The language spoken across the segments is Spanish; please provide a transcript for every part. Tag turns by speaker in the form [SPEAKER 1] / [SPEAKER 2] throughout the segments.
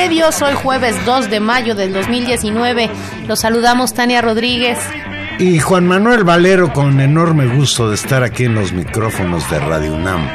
[SPEAKER 1] Intermedios, hoy jueves 2 de mayo del 2019. Los saludamos Tania Rodríguez.
[SPEAKER 2] Y Juan Manuel Valero con enorme gusto de estar aquí en los micrófonos de Radio UNAM.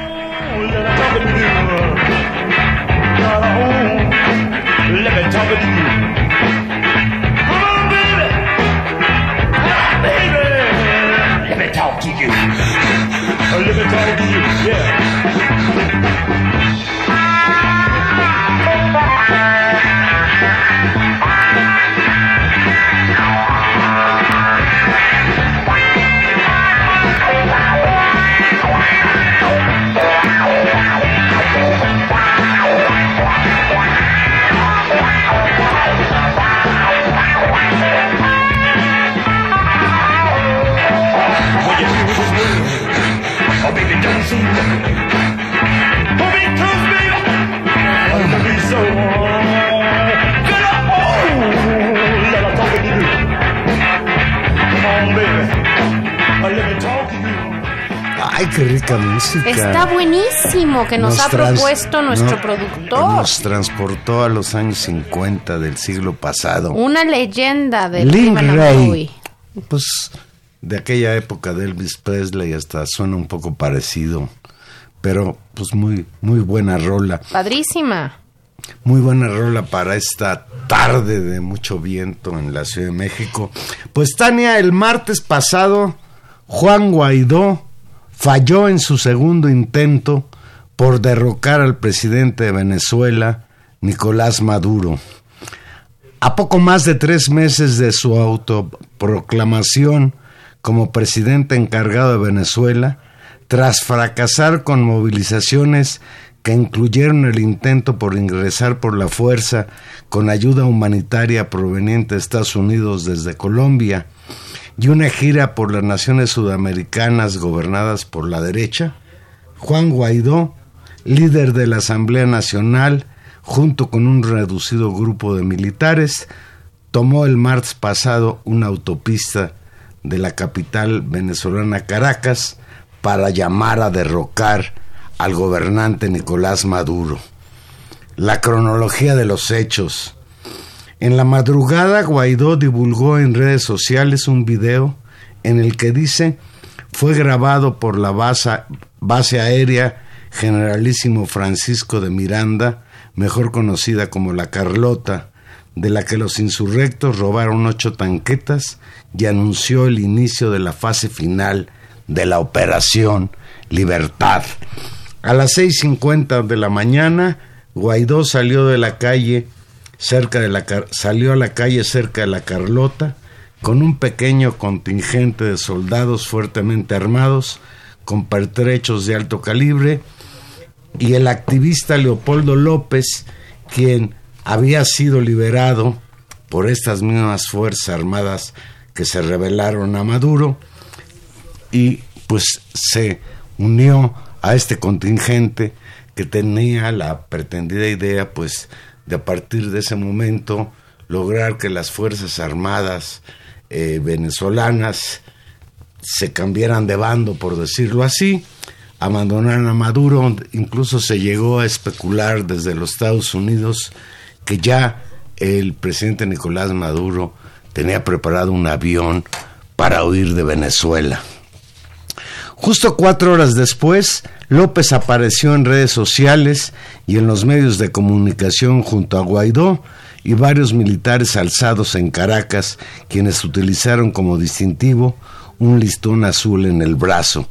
[SPEAKER 2] Ay, qué rica música.
[SPEAKER 1] Está buenísimo que nos, ha propuesto nuestro productor.
[SPEAKER 2] Nos transportó a los años 50 del siglo pasado.
[SPEAKER 1] Una leyenda del
[SPEAKER 2] Link Ray. Pues de aquella época de Elvis Presley hasta suena un poco parecido. Pero pues muy, muy buena rola.
[SPEAKER 1] Padrísima.
[SPEAKER 2] Muy buena rola para esta tarde de mucho viento en la Ciudad de México. Pues Tania, el martes pasado, Juan Guaidó falló en su segundo intento por derrocar al presidente de Venezuela, Nicolás Maduro. A poco más de tres meses de su autoproclamación como presidente encargado de Venezuela, tras fracasar con movilizaciones que incluyeron el intento por ingresar por la fuerza con ayuda humanitaria proveniente de Estados Unidos desde Colombia y una gira por las naciones sudamericanas gobernadas por la derecha, Juan Guaidó, líder de la Asamblea Nacional, junto con un reducido grupo de militares, tomó el martes pasado una autopista de la capital venezolana Caracas para llamar a derrocar al gobernante Nicolás Maduro. La cronología de los hechos. En la madrugada Guaidó divulgó en redes sociales un video en el que dice fue grabado por la base, base aérea Generalísimo Francisco de Miranda, mejor conocida como la Carlota, de la que los insurrectos robaron ocho tanquetas y anunció el inicio de la fase final de la operación Libertad. A las 6.50 de la mañana, Guaidó salió de la calle cerca de la salió a la calle cerca de la Carlota con un pequeño contingente de soldados fuertemente armados con pertrechos de alto calibre y el activista Leopoldo López, quien había sido liberado por estas mismas Fuerzas Armadas que se rebelaron a Maduro y pues se unió a este contingente que tenía la pretendida idea pues de a partir de ese momento lograr que las Fuerzas Armadas eh, venezolanas se cambiaran de bando, por decirlo así, abandonaran a Maduro, incluso se llegó a especular desde los Estados Unidos que ya el presidente Nicolás Maduro tenía preparado un avión para huir de Venezuela. Justo cuatro horas después, López apareció en redes sociales y en los medios de comunicación junto a Guaidó y varios militares alzados en Caracas, quienes utilizaron como distintivo un listón azul en el brazo.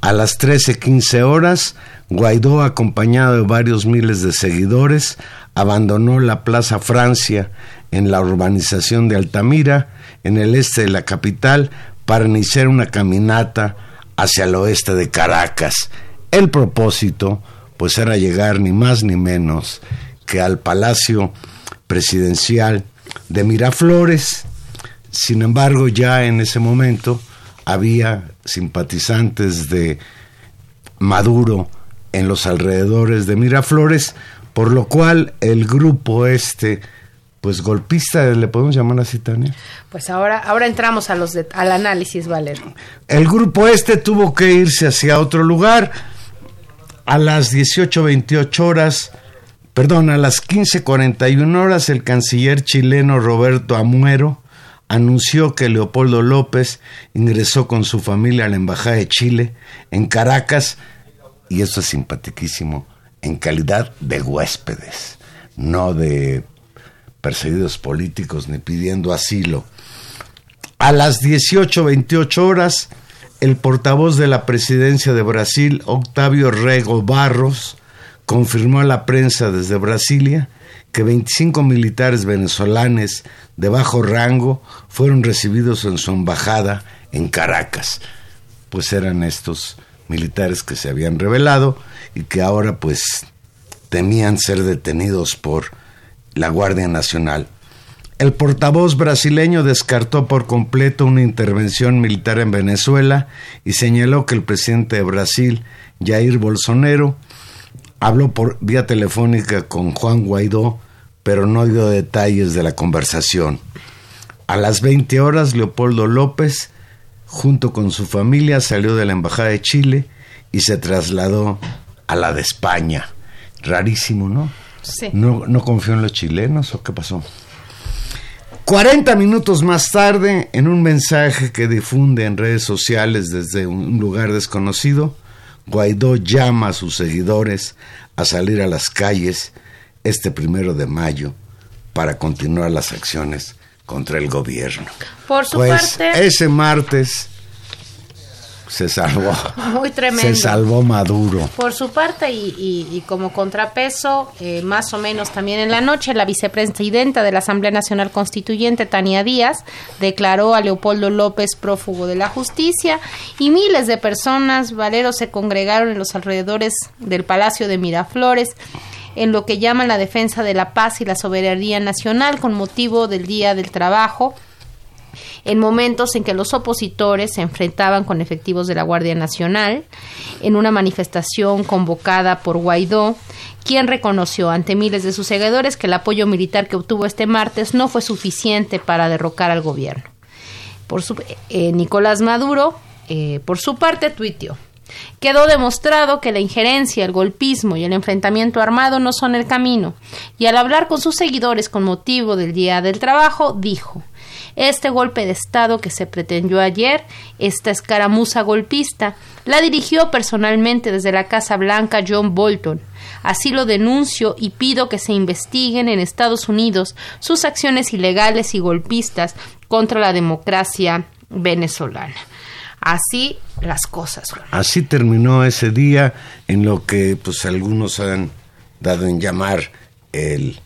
[SPEAKER 2] A las 13:15 horas, Guaidó, acompañado de varios miles de seguidores, abandonó la Plaza Francia en la urbanización de Altamira, en el este de la capital, para iniciar una caminata hacia el oeste de Caracas. El propósito, pues, era llegar ni más ni menos que al Palacio Presidencial de Miraflores. Sin embargo, ya en ese momento había simpatizantes de Maduro en los alrededores de Miraflores, por lo cual el grupo este, pues golpista, ¿le podemos llamar así, Tania?
[SPEAKER 1] Pues ahora, ahora entramos a los al análisis, Valer.
[SPEAKER 2] El grupo este tuvo que irse hacia otro lugar. A las 18.28 horas, perdón, a las 15.41 horas, el canciller chileno Roberto Amuero anunció que Leopoldo López ingresó con su familia a la Embajada de Chile en Caracas, y esto es simpaticísimo, en calidad de huéspedes, no de perseguidos políticos ni pidiendo asilo. A las 18.28 horas, el portavoz de la presidencia de Brasil, Octavio Rego Barros, confirmó a la prensa desde Brasilia que 25 militares venezolanos de bajo rango fueron recibidos en su embajada en Caracas. Pues eran estos militares que se habían revelado y que ahora pues temían ser detenidos por la Guardia Nacional. El portavoz brasileño descartó por completo una intervención militar en Venezuela y señaló que el presidente de Brasil, Jair Bolsonaro, habló por vía telefónica con Juan Guaidó, pero no dio detalles de la conversación. A las 20 horas, Leopoldo López, junto con su familia, salió de la Embajada de Chile y se trasladó a la de España. Rarísimo, ¿no?
[SPEAKER 1] Sí.
[SPEAKER 2] ¿No, no confió en los chilenos o qué pasó? 40 minutos más tarde, en un mensaje que difunde en redes sociales desde un lugar desconocido, Guaidó llama a sus seguidores a salir a las calles este primero de mayo para continuar las acciones contra el gobierno.
[SPEAKER 1] Por su
[SPEAKER 2] Pues
[SPEAKER 1] parte,
[SPEAKER 2] ese martes se salvó.
[SPEAKER 1] muy tremendo.
[SPEAKER 2] Se salvó Maduro.
[SPEAKER 1] Por su parte, y, y- y como contrapeso, eh, más o menos también en la noche, la vicepresidenta de la Asamblea Nacional Constituyente, Tania Díaz, declaró a Leopoldo López prófugo de la justicia y miles de personas, valeros, se congregaron en los alrededores del Palacio de Miraflores en lo que llaman la defensa de la paz y la soberanía nacional con motivo del Día del Trabajo en momentos en que los opositores se enfrentaban con efectivos de la Guardia Nacional, en una manifestación convocada por Guaidó, quien reconoció ante miles de sus seguidores que el apoyo militar que obtuvo este martes no fue suficiente para derrocar al gobierno. Por su, eh, Nicolás Maduro, eh, por su parte, tuiteó. Quedó demostrado que la injerencia, el golpismo y el enfrentamiento armado no son el camino, y al hablar con sus seguidores con motivo del Día del Trabajo, dijo este golpe de Estado que se pretendió ayer, esta escaramuza golpista, la dirigió personalmente desde la Casa Blanca John Bolton. Así lo denuncio y pido que se investiguen en Estados Unidos sus acciones ilegales y golpistas contra la democracia venezolana. Así las cosas.
[SPEAKER 2] Así terminó ese día en lo que pues algunos han dado en llamar el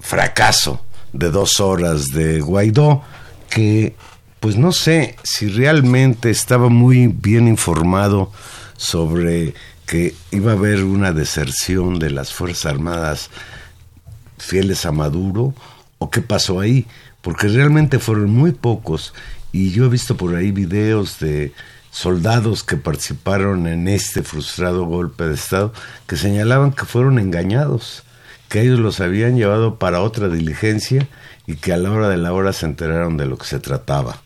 [SPEAKER 2] fracaso de dos horas de Guaidó, que pues no sé si realmente estaba muy bien informado sobre que iba a haber una deserción de las Fuerzas Armadas fieles a Maduro o qué pasó ahí, porque realmente fueron muy pocos. Y yo he visto por ahí videos de soldados que participaron en este frustrado golpe de Estado que señalaban que fueron engañados, que ellos los habían llevado para otra diligencia y que a la hora de la hora se enteraron de lo que se trataba.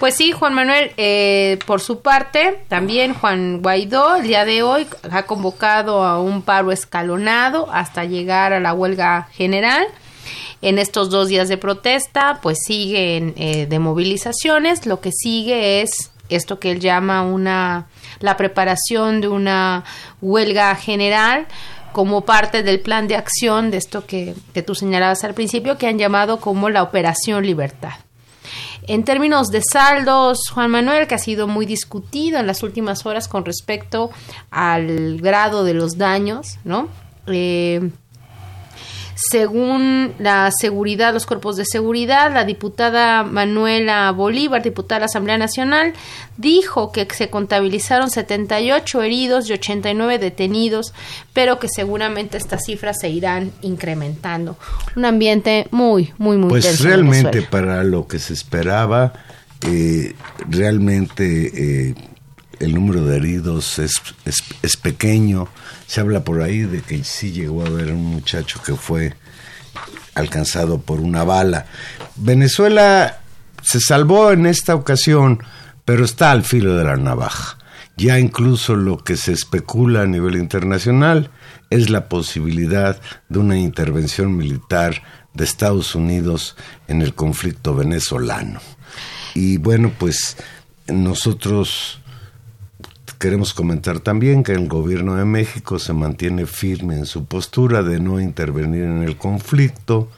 [SPEAKER 1] Pues sí, Juan Manuel, eh, por su parte, también Juan Guaidó el día de hoy ha convocado a un paro escalonado hasta llegar a la huelga general. En estos dos días de protesta, pues siguen eh, de movilizaciones. Lo que sigue es esto que él llama una la preparación de una huelga general como parte del plan de acción de esto que, que tú señalabas al principio, que han llamado como la Operación Libertad. En términos de saldos, Juan Manuel, que ha sido muy discutido en las últimas horas con respecto al grado de los daños, ¿no? Eh, según la seguridad, los cuerpos de seguridad, la diputada Manuela Bolívar, diputada de la Asamblea Nacional, dijo que se contabilizaron 78 heridos y 89 detenidos, pero que seguramente estas cifras se irán incrementando. Un ambiente muy, muy, muy
[SPEAKER 2] Pues realmente para lo que se esperaba, eh, realmente eh, el número de heridos es, es, pequeño. Se habla por ahí de que sí llegó a haber un muchacho que fue alcanzado por una bala. Venezuela se salvó en esta ocasión, pero está al filo de la navaja. Ya incluso lo que se especula a nivel internacional es la posibilidad de una intervención militar de Estados Unidos en el conflicto venezolano. Y bueno, pues nosotros queremos comentar también que el gobierno de México se mantiene firme en su postura de no intervenir en el conflicto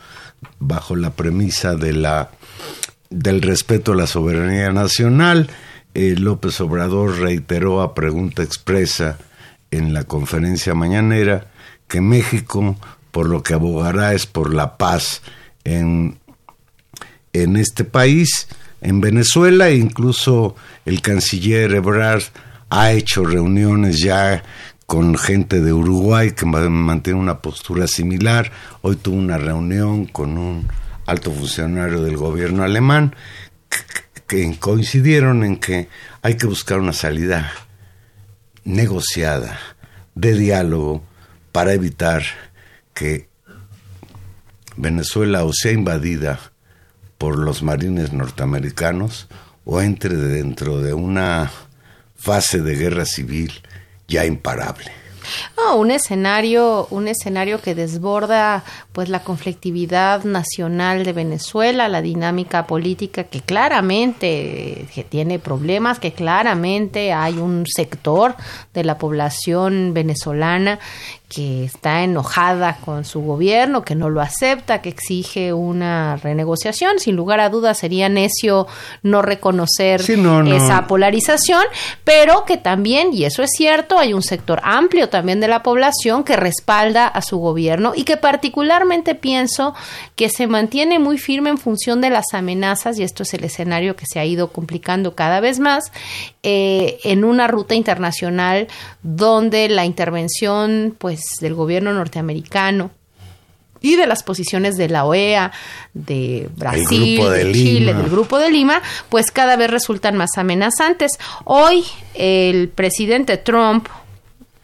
[SPEAKER 2] bajo la premisa de la del respeto a la soberanía nacional. Eh, López Obrador reiteró a pregunta expresa en la conferencia mañanera que México por lo que abogará es por la paz en, en este país, en Venezuela, e incluso el canciller Ebrard ha hecho reuniones ya con gente de Uruguay que mantiene una postura similar. Hoy tuvo una reunión con un alto funcionario del gobierno alemán que coincidieron en que hay que buscar una salida negociada, de diálogo, para evitar que Venezuela o sea invadida por los marines norteamericanos o entre dentro de una fase de guerra civil ya imparable.
[SPEAKER 1] un escenario, un escenario que desborda pues la conflictividad nacional de Venezuela, la dinámica política que claramente que tiene problemas, que claramente hay un sector de la población venezolana que está enojada con su gobierno, que no lo acepta, que exige una renegociación. Sin lugar a dudas sería necio no reconocer esa polarización, pero que también, y eso es cierto, hay un sector amplio también de la población que respalda a su gobierno y que particularmente pienso que se mantiene muy firme en función de las amenazas, y esto es el escenario que se ha ido complicando cada vez más, eh, en una ruta internacional donde la intervención, pues, pues, del gobierno norteamericano y de las posiciones de la OEA, de Brasil, de, Chile, del Grupo de Lima, pues cada vez resultan más amenazantes. Hoy el presidente Trump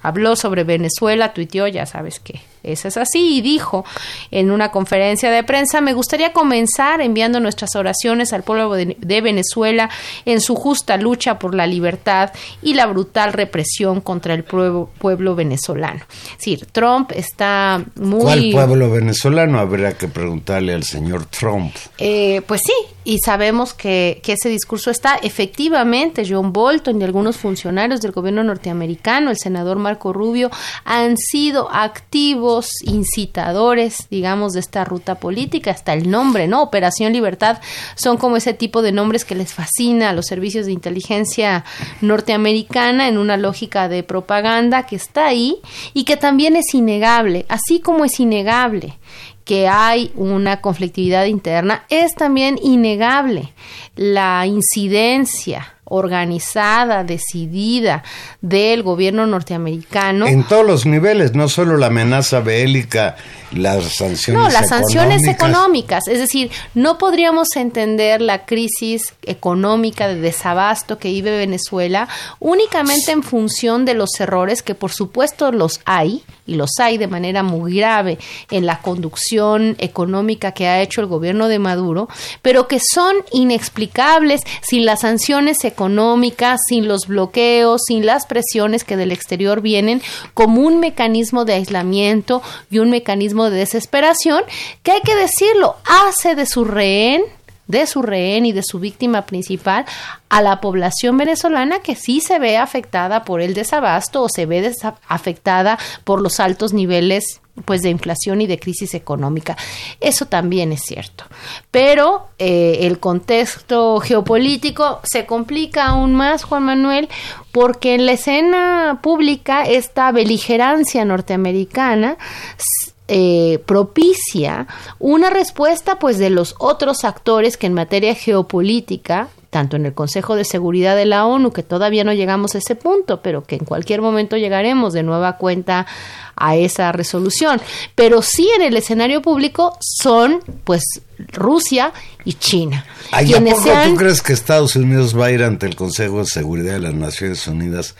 [SPEAKER 1] habló sobre Venezuela, tuiteó, ya sabes que eso es así, y dijo en una conferencia de prensa, me gustaría comenzar enviando nuestras oraciones al pueblo de, Venezuela en su justa lucha por la libertad y la brutal represión contra el pueblo, pueblo venezolano. Es decir, Trump está muy...
[SPEAKER 2] ¿Cuál pueblo venezolano? Habrá que preguntarle al señor Trump.
[SPEAKER 1] Eh, pues sí, y sabemos que, que ese discurso está efectivamente, John Bolton y algunos funcionarios del gobierno norteamericano, el senador Marco Rubio, han sido activos incitadores, digamos, de esta ruta política, hasta el nombre, ¿no? Operación Libertad, son como ese tipo de nombres que les fascina a los servicios de inteligencia norteamericana en una lógica de propaganda que está ahí y que también es innegable, así como es innegable que hay una conflictividad interna, es también innegable la incidencia organizada, decidida del gobierno norteamericano.
[SPEAKER 2] En todos los niveles, no solo la amenaza bélica las sanciones
[SPEAKER 1] No, las sanciones económicas. Es decir, no podríamos entender la crisis económica de desabasto que vive Venezuela únicamente en función de los errores que por supuesto los hay, y los hay de manera muy grave en la conducción económica que ha hecho el gobierno de Maduro, pero que son inexplicables sin las sanciones económicas, sin los bloqueos, sin las presiones que del exterior vienen como un mecanismo de aislamiento y un mecanismo de desesperación que hay que decirlo, hace de su rehén de su rehén y de su víctima principal a la población venezolana que sí se ve afectada por el desabasto o se ve afectada por los altos niveles pues de inflación y de crisis económica. Eso también es cierto. Pero eh, el contexto geopolítico se complica aún más, Juan Manuel, porque en la escena pública esta beligerancia norteamericana eh, propicia una respuesta pues de los otros actores que en materia geopolítica tanto en el Consejo de Seguridad de la ONU, que todavía no llegamos a ese punto, pero que en cualquier momento llegaremos de nueva cuenta a esa resolución. Pero sí en el escenario público son, pues, Rusia y China.
[SPEAKER 2] ¿A poco tú crees que Estados Unidos va a ir ante el Consejo de Seguridad de las Naciones Unidas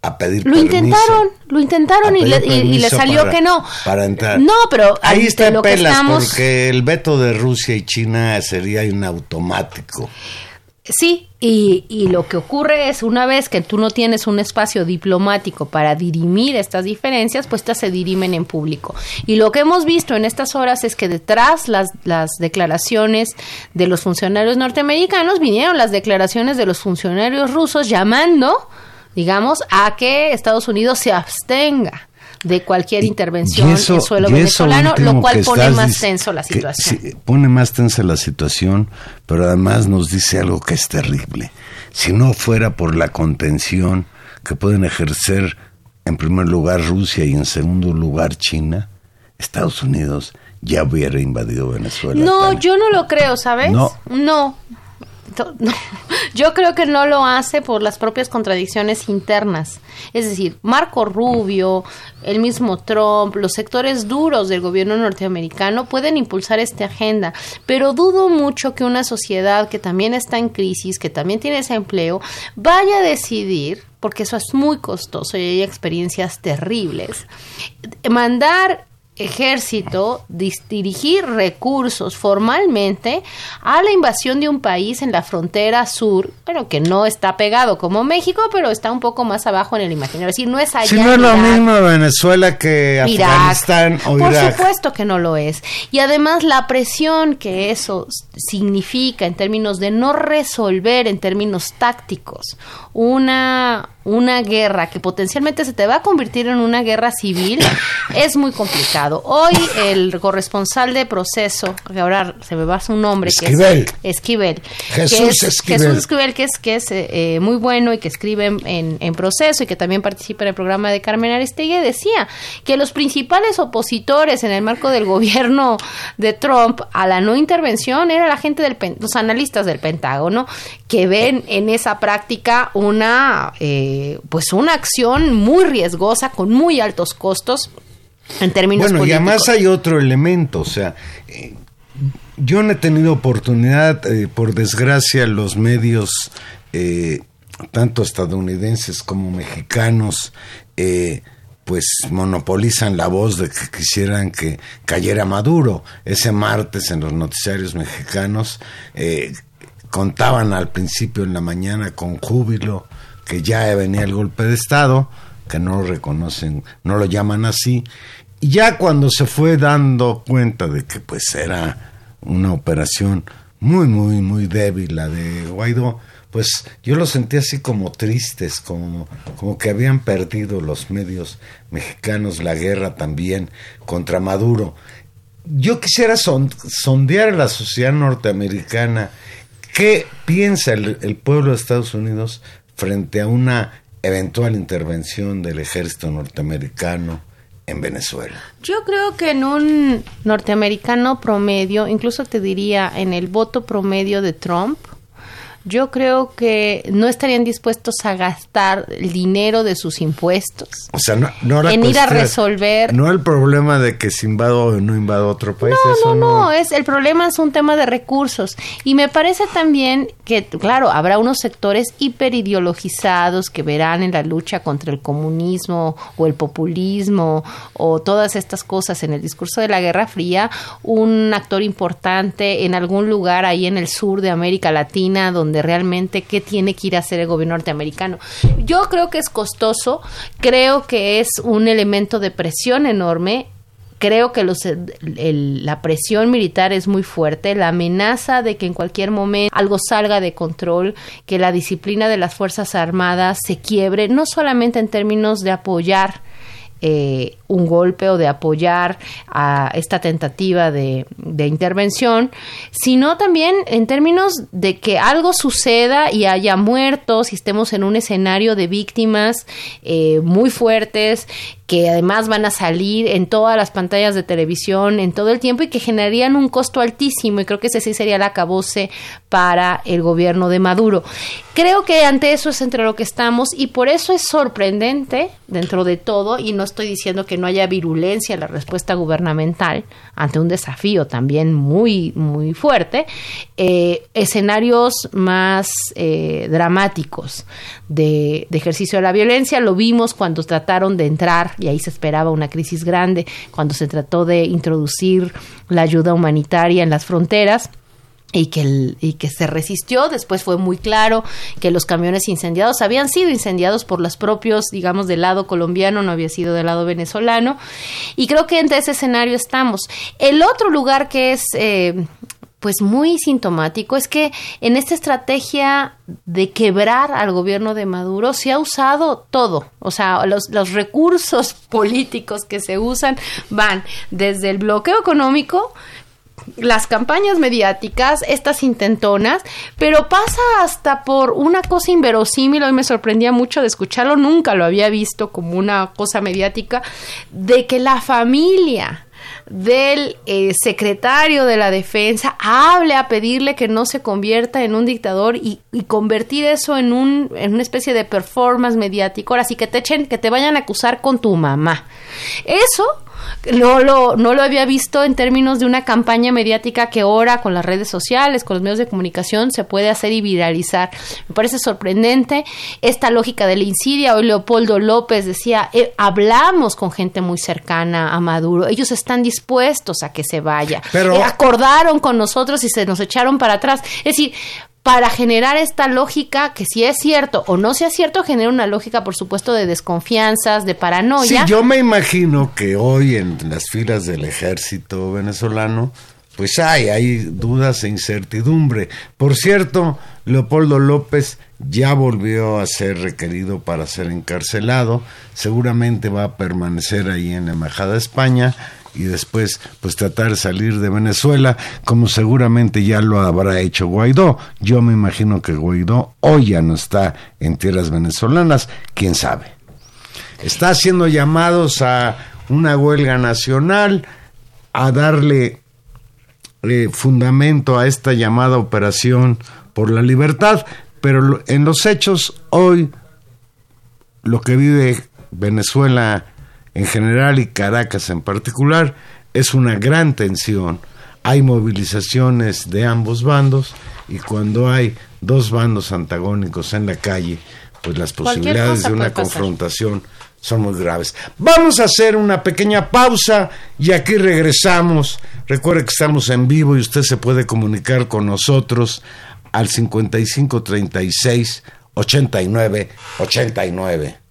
[SPEAKER 2] a pedir
[SPEAKER 1] lo intentaron lo intentaron y le, salió que no.
[SPEAKER 2] para entrar.
[SPEAKER 1] No pero
[SPEAKER 2] ahí está lo pelas porque el veto de Rusia y China sería un automático
[SPEAKER 1] Sí, y, y, lo que ocurre es, una vez que tú no tienes un espacio diplomático para dirimir estas diferencias, pues estas se dirimen en público. Y lo que hemos visto en estas horas es que detrás las, las declaraciones de los funcionarios norteamericanos vinieron las declaraciones de los funcionarios rusos llamando, digamos, a que Estados Unidos se abstenga de cualquier intervención en suelo venezolano, lo cual pone más tenso la situación.
[SPEAKER 2] pone más tensa la situación, pero además nos dice algo que es terrible. Si no fuera por la contención que pueden ejercer en primer lugar Rusia y en segundo lugar China, Estados Unidos ya hubiera invadido Venezuela.
[SPEAKER 1] No, yo no lo creo, ¿sabes? No, no, yo creo que no lo hace por las propias contradicciones internas. Es decir, Marco Rubio, el mismo Trump, los sectores duros del gobierno norteamericano pueden impulsar esta agenda, pero dudo mucho que una sociedad que también está en crisis, que también tiene ese empleo, vaya a decidir porque eso es muy costoso y hay experiencias terribles. Mandar ejército dirigir recursos formalmente a la invasión de un país en la frontera sur, pero que no está pegado como México, pero está un poco más abajo en el imaginario. Es decir, no es allá.
[SPEAKER 2] Si no es lo mismo Venezuela que Afganistán o
[SPEAKER 1] Por supuesto que no lo es. Y además la presión que eso significa en términos de no resolver en términos tácticos una una guerra que potencialmente se te va a convertir en una guerra civil es muy complicado. Hoy el corresponsal de proceso, que ahora se me va su nombre,
[SPEAKER 2] Esquivel.
[SPEAKER 1] que es Esquivel.
[SPEAKER 2] Jesús Esquivel.
[SPEAKER 1] Jesús Esquivel, que es, que es eh, muy bueno y que escribe en, en, proceso y que también participa en el programa de Carmen Aristegui, decía que los principales opositores en el marco del gobierno de Trump a la no intervención era la gente del los analistas del Pentágono que ven en esa práctica una eh, pues una acción muy riesgosa con muy altos costos en términos
[SPEAKER 2] bueno, y además hay otro elemento, o sea, eh, yo no he tenido oportunidad, eh, por desgracia, los medios, eh, tanto estadounidenses como mexicanos, pues monopolizan la voz de que quisieran que cayera Maduro. Ese martes en los noticiarios mexicanos contaban al principio en la mañana con júbilo que ya venía el golpe de Estado, que no lo reconocen, no lo llaman así, y ya cuando se fue dando cuenta de que pues era una operación muy, muy, muy débil la de Guaidó, pues yo lo sentí así como tristes, como, como que habían perdido los medios mexicanos la guerra también contra Maduro. Yo quisiera sondear a la sociedad norteamericana qué piensa el pueblo de Estados Unidos frente a una eventual intervención del ejército norteamericano en Venezuela?
[SPEAKER 1] Yo creo que en un norteamericano promedio, incluso te diría en el voto promedio de Trump, yo creo que no estarían dispuestos a gastar el dinero de sus impuestos.
[SPEAKER 2] O sea, no,
[SPEAKER 1] en ir a resolver.
[SPEAKER 2] No el problema de que si invado o no invado otro país.
[SPEAKER 1] No,
[SPEAKER 2] eso
[SPEAKER 1] no, no, es el problema es un tema de recursos y me parece también que claro, habrá unos sectores hiperideologizados que verán en la lucha contra el comunismo o el populismo o todas estas cosas en el discurso de la Guerra Fría un actor importante en algún lugar ahí en el sur de América Latina donde realmente qué tiene que ir a hacer el gobierno norteamericano. Yo creo que es costoso, creo que es un elemento de presión enorme creo que los, la presión militar es muy fuerte, la amenaza de que en cualquier momento algo salga de control, que la disciplina de las Fuerzas Armadas se quiebre, no solamente en términos de apoyar eh, un golpe o de apoyar a esta tentativa de, intervención, sino también en términos de que algo suceda y haya muertos y estemos en un escenario de víctimas eh, muy fuertes que además van a salir en todas las pantallas de televisión en todo el tiempo y que generarían un costo altísimo y creo que ese sí sería el acabose para el gobierno de Maduro. Creo que ante eso es entre lo que estamos y por eso es sorprendente dentro de todo y no estoy diciendo que no haya virulencia en la respuesta gubernamental ante un desafío también muy muy fuerte eh, escenarios más eh, dramáticos de, de ejercicio de la violencia. Lo vimos cuando trataron de entrar y ahí se esperaba una crisis grande cuando se trató de introducir la ayuda humanitaria en las fronteras y que, y que se resistió. Después fue muy claro que los camiones incendiados habían sido incendiados por los propios, digamos, del lado colombiano, no había sido del lado venezolano. Y creo que entre ese escenario estamos. El otro lugar que es... eh, pues muy sintomático es que en esta estrategia de quebrar al gobierno de Maduro se ha usado todo, o sea, los, los recursos políticos que se usan van desde el bloqueo económico, las campañas mediáticas, estas intentonas, pero pasa hasta por una cosa inverosímil, hoy me sorprendía mucho de escucharlo, nunca lo había visto como una cosa mediática, de que la familia del eh, secretario de la defensa hable a pedirle que no se convierta en un dictador y, y convertir eso en, un, en una especie de performance mediático. Ahora sí que te echen, que te vayan a acusar con tu mamá. Eso no lo, no lo había visto en términos de una campaña mediática que ahora con las redes sociales, con los medios de comunicación se puede hacer y viralizar. Me parece sorprendente esta lógica de la insidia. Hoy Leopoldo López decía, eh, hablamos con gente muy cercana a Maduro, ellos están dispuestos a que se vaya.
[SPEAKER 2] Pero-
[SPEAKER 1] Eh, acordaron con nosotros y se nos echaron para atrás. Es decir, para generar esta lógica, que si es cierto o no sea cierto, genera una lógica, por supuesto, de desconfianzas, de
[SPEAKER 2] Sí,
[SPEAKER 1] paranoia.
[SPEAKER 2] yo me imagino que hoy en las filas del ejército venezolano, pues hay, hay dudas e incertidumbre. Por cierto, Leopoldo López ya volvió a ser requerido para ser encarcelado, seguramente va a permanecer ahí en la Embajada de España y después pues tratar de salir de Venezuela, como seguramente ya lo habrá hecho Guaidó. Yo me imagino que Guaidó hoy ya no está en tierras venezolanas, quién sabe está haciendo llamados a una huelga nacional, a darle eh, fundamento a esta llamada operación por la libertad, pero en los hechos hoy lo que vive Venezuela en general y Caracas en particular es una gran tensión. Hay movilizaciones de ambos bandos y cuando hay dos bandos antagónicos en la calle, pues las posibilidades de una confrontación son muy graves. Vamos a hacer una pequeña pausa y aquí regresamos. Recuerde que estamos en vivo y usted se puede comunicar con nosotros al 55 36 89 89.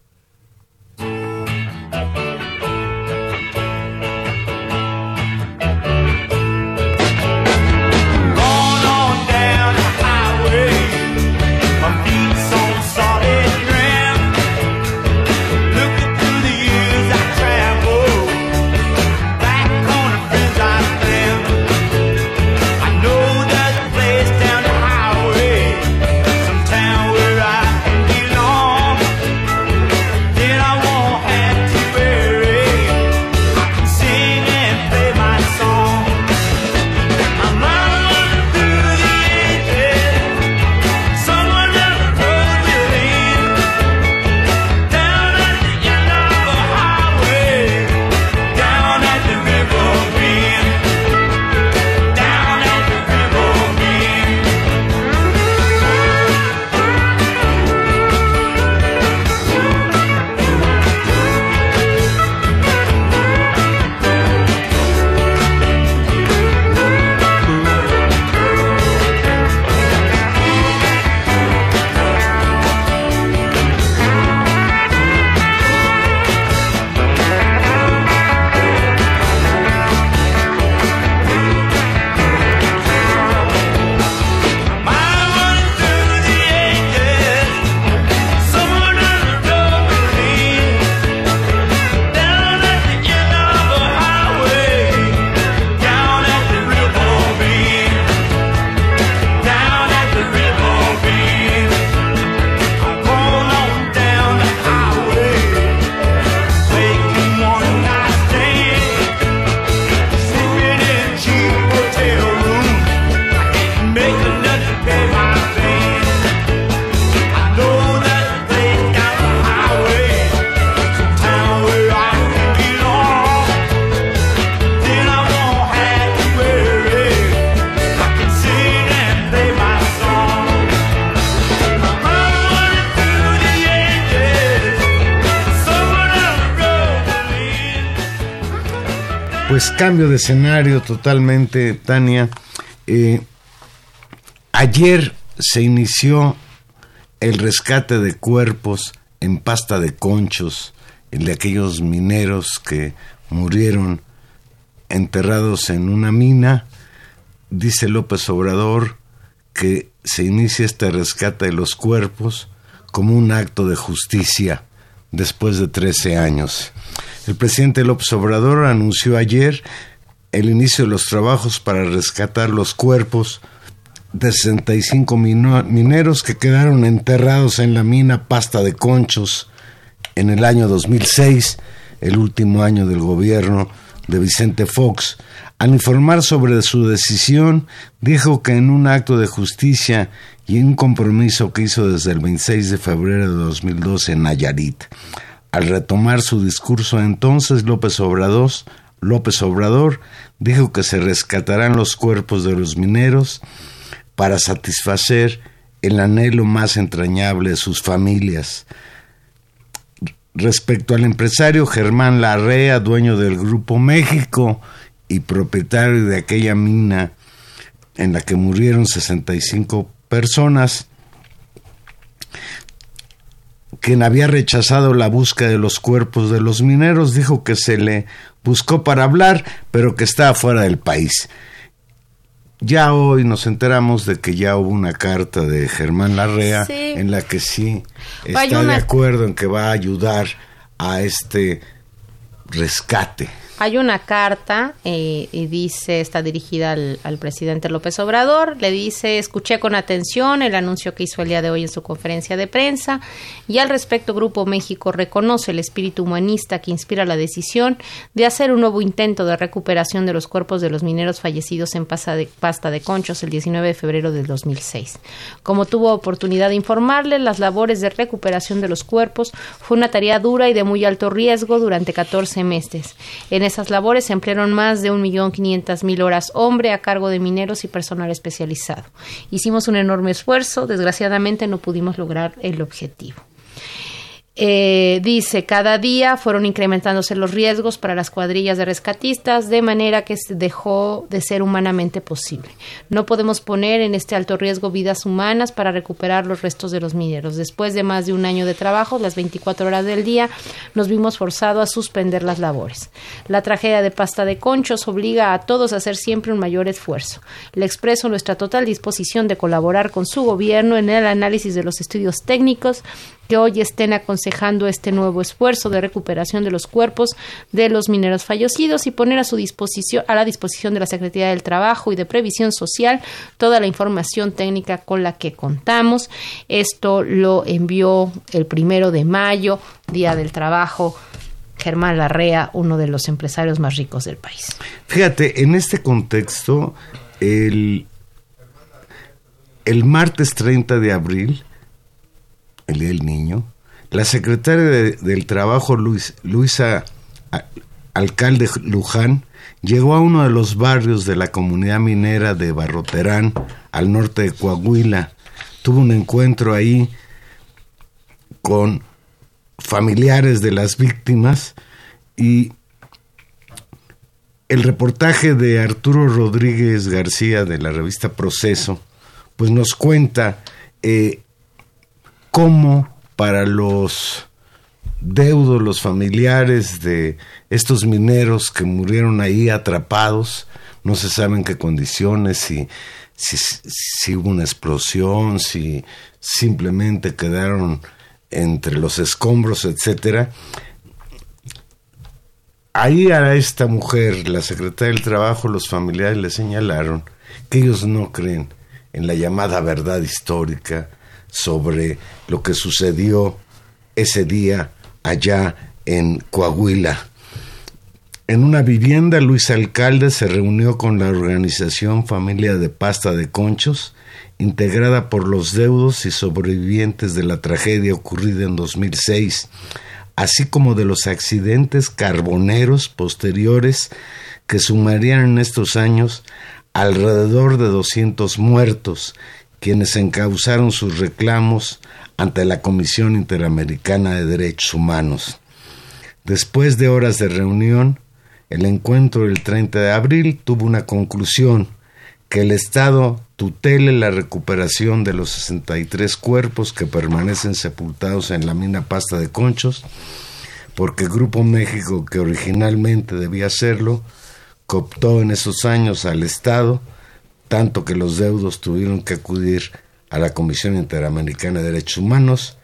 [SPEAKER 2] Cambio de escenario totalmente, Tania. Eh, ayer se inició el rescate de cuerpos en pasta de conchos, el de aquellos mineros que murieron enterrados en una mina. Dice López Obrador que se inicia este rescate de los cuerpos como un acto de justicia después de 13 años. El presidente López Obrador anunció ayer el inicio de los trabajos para rescatar los cuerpos de 65 mino- mineros que quedaron enterrados en la mina Pasta de Conchos en el año 2006, el último año del gobierno de Vicente Fox. Al informar sobre su decisión, dijo que en un acto de justicia y un compromiso que hizo desde el 26 de febrero de 2012 en Nayarit. Al retomar su discurso entonces, López Obrador, López Obrador dijo que se rescatarán los cuerpos de los mineros para satisfacer el anhelo más entrañable de sus familias. Respecto al empresario Germán Larrea, dueño del Grupo México y propietario de aquella mina en la que murieron 65 personas, quien había rechazado la búsqueda de los cuerpos de los mineros, dijo que se le buscó para hablar, pero que estaba fuera del país. Ya hoy nos enteramos de que ya hubo una carta de Germán Larrea
[SPEAKER 1] Sí.
[SPEAKER 2] en la que sí está
[SPEAKER 1] una-
[SPEAKER 2] de acuerdo en que va a ayudar a este rescate.
[SPEAKER 1] Hay una carta eh, y dice, está dirigida al, al presidente López Obrador, le dice, escuché con atención el anuncio que hizo el día de hoy en su conferencia de prensa y al respecto Grupo México reconoce el espíritu humanista que inspira la decisión de hacer un nuevo intento de recuperación de los cuerpos de los mineros fallecidos en pasta de, conchos el 19 de febrero del 2006. Como tuvo oportunidad de informarle, las labores de recuperación de los cuerpos fue una tarea dura y de muy alto riesgo durante 14 meses. En esas labores se emplearon más de 1.500.000 horas hombre a cargo de mineros y personal especializado. Hicimos un enorme esfuerzo, desgraciadamente no pudimos lograr el objetivo. Eh, dice, cada día fueron incrementándose los riesgos para las cuadrillas de rescatistas de manera que se dejó de ser humanamente posible. No podemos poner en este alto riesgo vidas humanas para recuperar los restos de los mineros. Después de más de un año de trabajo, las 24 horas del día, nos vimos forzados a suspender las labores. La tragedia de pasta de conchos obliga a todos a hacer siempre un mayor esfuerzo. Le expreso nuestra total disposición de colaborar con su gobierno en el análisis de los estudios técnicos que hoy estén aconsejando este nuevo esfuerzo de recuperación de los cuerpos de los mineros fallecidos y poner a su disposición a la disposición de la Secretaría del Trabajo y de Previsión Social toda la información técnica con la que contamos. Esto lo envió el primero de mayo, Día del Trabajo, Germán Larrea, uno de los empresarios más ricos del país.
[SPEAKER 2] Fíjate, en este contexto, el, el martes 30 de abril, el del Niño, la secretaria de- del Trabajo, Luis- Luisa Alcalde Luján, llegó a uno de los barrios de la comunidad minera de Barroterán, al norte de Coahuila. Tuvo un encuentro ahí con familiares de las víctimas y el reportaje de Arturo Rodríguez García de la revista Proceso, pues nos cuenta eh, cómo para los deudos, los familiares de estos mineros que murieron ahí atrapados, no se sabe en qué condiciones, si, si, si hubo una explosión, si simplemente quedaron entre los escombros, etcétera. Ahí a esta mujer, la secretaria del Trabajo, los familiares le señalaron que ellos no creen en la llamada verdad histórica sobre lo que sucedió ese día allá en Coahuila. En una vivienda, Luis Alcalde se reunió con la organización Familia de Pasta de Conchos, integrada por los deudos y sobrevivientes de la tragedia ocurrida en 2006, así como de los accidentes carboneros posteriores que sumarían en estos años alrededor de 200 muertos, quienes encauzaron sus reclamos ante la Comisión Interamericana de Derechos Humanos. Después de horas de reunión, El encuentro del 30 de abril tuvo una conclusión, que el Estado tutele la recuperación de los 63 cuerpos que permanecen sepultados en la mina Pasta de Conchos, porque el Grupo México, que originalmente debía hacerlo, cooptó en esos años al Estado, tanto que los deudos tuvieron que acudir a la Comisión Interamericana de Derechos Humanos,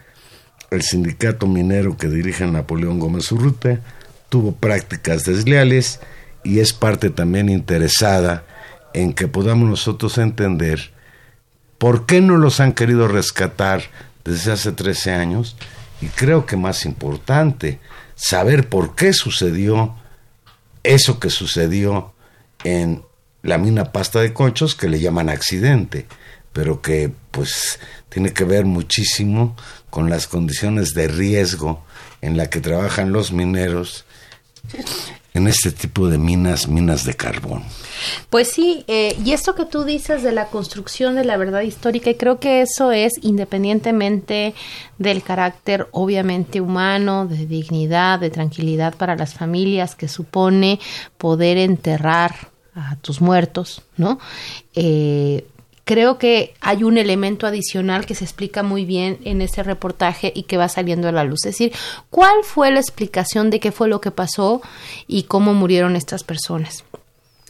[SPEAKER 2] el sindicato minero que dirige Napoleón Gómez Urrutia tuvo prácticas desleales y es parte también interesada en que podamos nosotros entender por qué no los han querido rescatar desde hace 13 años. Y creo que más importante, saber por qué sucedió eso que sucedió en la mina pasta de conchos que le llaman accidente, pero que pues tiene que ver muchísimo con las condiciones de riesgo en la que trabajan los mineros en este tipo de minas, minas de carbón.
[SPEAKER 1] Pues sí, eh, y esto que tú dices de la construcción de la verdad histórica, y creo que eso es independientemente del carácter obviamente humano, de dignidad, de tranquilidad para las familias que supone poder enterrar a tus muertos, ¿no? Eh, creo que hay un elemento adicional que se explica muy bien en ese reportaje y que va saliendo a la luz. Es decir, ¿cuál fue la explicación de qué fue lo que pasó y cómo murieron estas personas?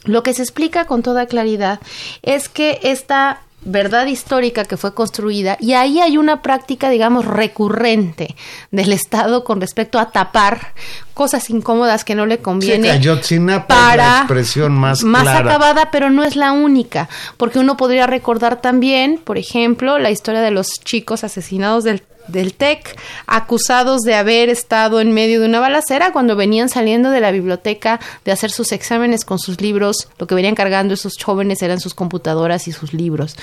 [SPEAKER 1] Lo que se explica con toda claridad es que esta verdad histórica que fue construida y ahí hay una práctica, digamos, recurrente del Estado con respecto a tapar cosas incómodas que no le conviene
[SPEAKER 2] Ayotzinapa es la
[SPEAKER 1] para
[SPEAKER 2] expresión más clara.
[SPEAKER 1] acabada, pero no es la única, porque uno podría recordar también, por ejemplo, la historia de los chicos asesinados del del TEC, acusados de haber estado en medio de una balacera cuando venían saliendo de la biblioteca de hacer sus exámenes con sus libros, lo que venían cargando esos jóvenes eran sus computadoras y sus libros.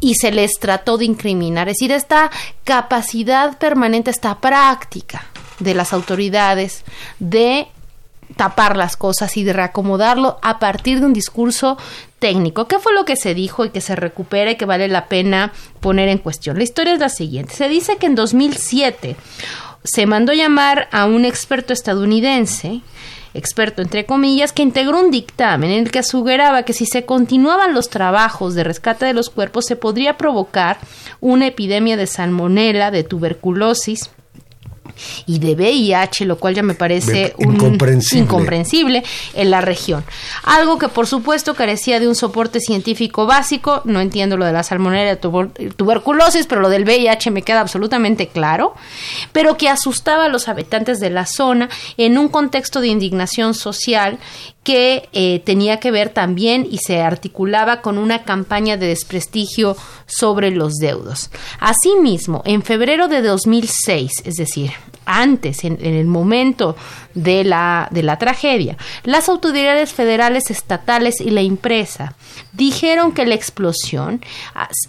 [SPEAKER 1] Y se les trató de incriminar, es decir, esta capacidad permanente, esta práctica de las autoridades de tapar las cosas y de reacomodarlo a partir de un discurso técnico. ¿Qué fue lo que se dijo y que se recupera y que vale la pena poner en cuestión? La historia es la siguiente. Se dice que en 2007 se mandó llamar a un experto estadounidense experto entre comillas, que integró un dictamen en el que aseguraba que si se continuaban los trabajos de rescate de los cuerpos se podría provocar una epidemia de salmonela, de tuberculosis, y de VIH, lo cual ya me parece un-
[SPEAKER 2] incomprensible.
[SPEAKER 1] incomprensible en la región. Algo que por supuesto carecía de un soporte científico básico, no entiendo lo de la salmonella, tuber- tuberculosis, pero lo del VIH me queda absolutamente claro, pero que asustaba a los habitantes de la zona en un contexto de indignación social que eh, tenía que ver también y se articulaba con una campaña de desprestigio sobre los deudos. Asimismo, en febrero de 2006, es decir, antes, en, el momento de la, de la tragedia, las autoridades federales, estatales y la empresa dijeron que la explosión